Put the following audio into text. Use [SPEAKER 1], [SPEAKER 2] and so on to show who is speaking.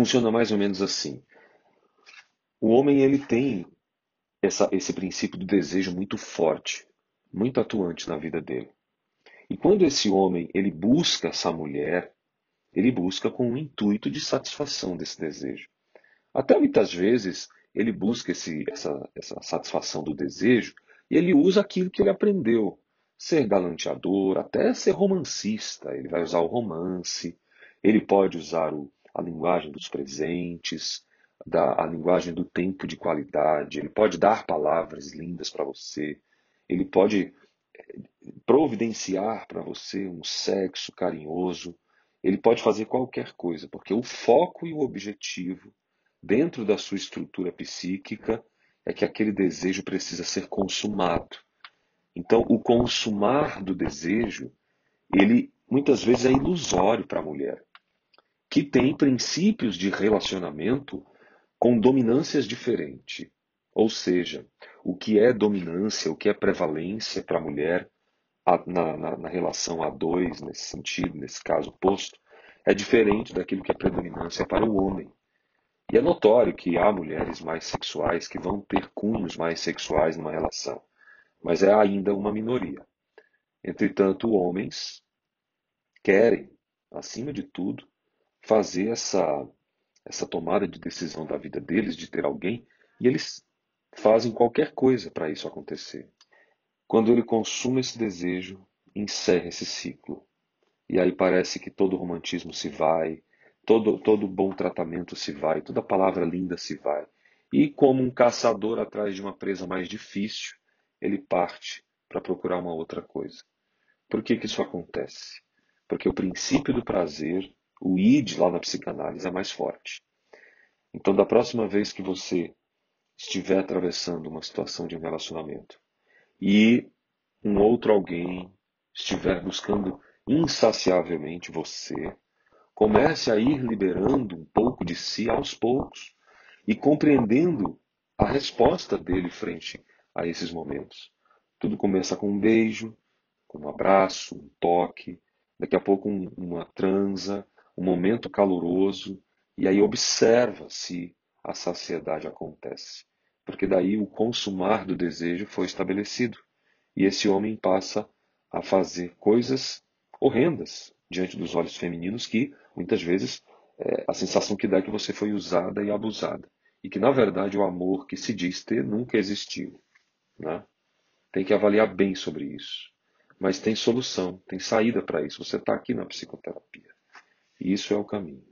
[SPEAKER 1] funciona mais ou menos assim. O homem ele tem essa, esse princípio do desejo muito forte, muito atuante na vida dele. E quando esse homem ele busca essa mulher, ele busca com o intuito de satisfação desse desejo. Até muitas vezes ele busca esse, essa, essa satisfação do desejo e ele usa aquilo que ele aprendeu. Ser galanteador, até ser romancista. Ele vai usar o romance, ele pode usar o, a linguagem dos presentes, da, a linguagem do tempo de qualidade, ele pode dar palavras lindas para você, ele pode eh, providenciar para você um sexo carinhoso, ele pode fazer qualquer coisa, porque o foco e o objetivo dentro da sua estrutura psíquica é que aquele desejo precisa ser consumado. Então, o consumar do desejo, ele muitas vezes é ilusório para a mulher, que tem princípios de relacionamento com dominâncias diferentes. Ou seja, o que é dominância, o que é prevalência para a mulher na, na, na relação a dois, nesse sentido, nesse caso posto, é diferente daquilo que é predominância para o homem. E é notório que há mulheres mais sexuais que vão ter cunhos mais sexuais numa relação, mas é ainda uma minoria. Entretanto, homens querem, acima de tudo, fazer essa, essa tomada de decisão da vida deles, de ter alguém, e eles fazem qualquer coisa para isso acontecer. Quando ele consuma esse desejo, encerra esse ciclo. E aí parece que todo romantismo se vai, todo, todo bom tratamento se vai, toda palavra linda se vai. E como um caçador atrás de uma presa mais difícil, ele parte para procurar uma outra coisa. Por que, que isso acontece? Porque o princípio do prazer, o id lá na psicanálise, é mais forte. Então, da próxima vez que você estiver atravessando uma situação de um relacionamento e um outro alguém estiver buscando insaciavelmente você, Comece a ir liberando um pouco de si aos poucos e compreendendo a resposta dele frente a esses momentos. Tudo começa com um beijo, com um abraço, um toque, daqui a pouco um, uma transa, um momento caloroso, e aí observa se a saciedade acontece. Porque daí o consumar do desejo foi estabelecido. E esse homem passa a fazer coisas horrendas diante dos olhos femininos que muitas vezes é, a sensação que dá é que você foi usada e abusada. E que, na verdade, o amor que se diz ter nunca existiu. Né? Tem que avaliar bem sobre isso. Mas tem solução, tem saída para isso. Você está aqui na psicoterapia. Isso é o caminho.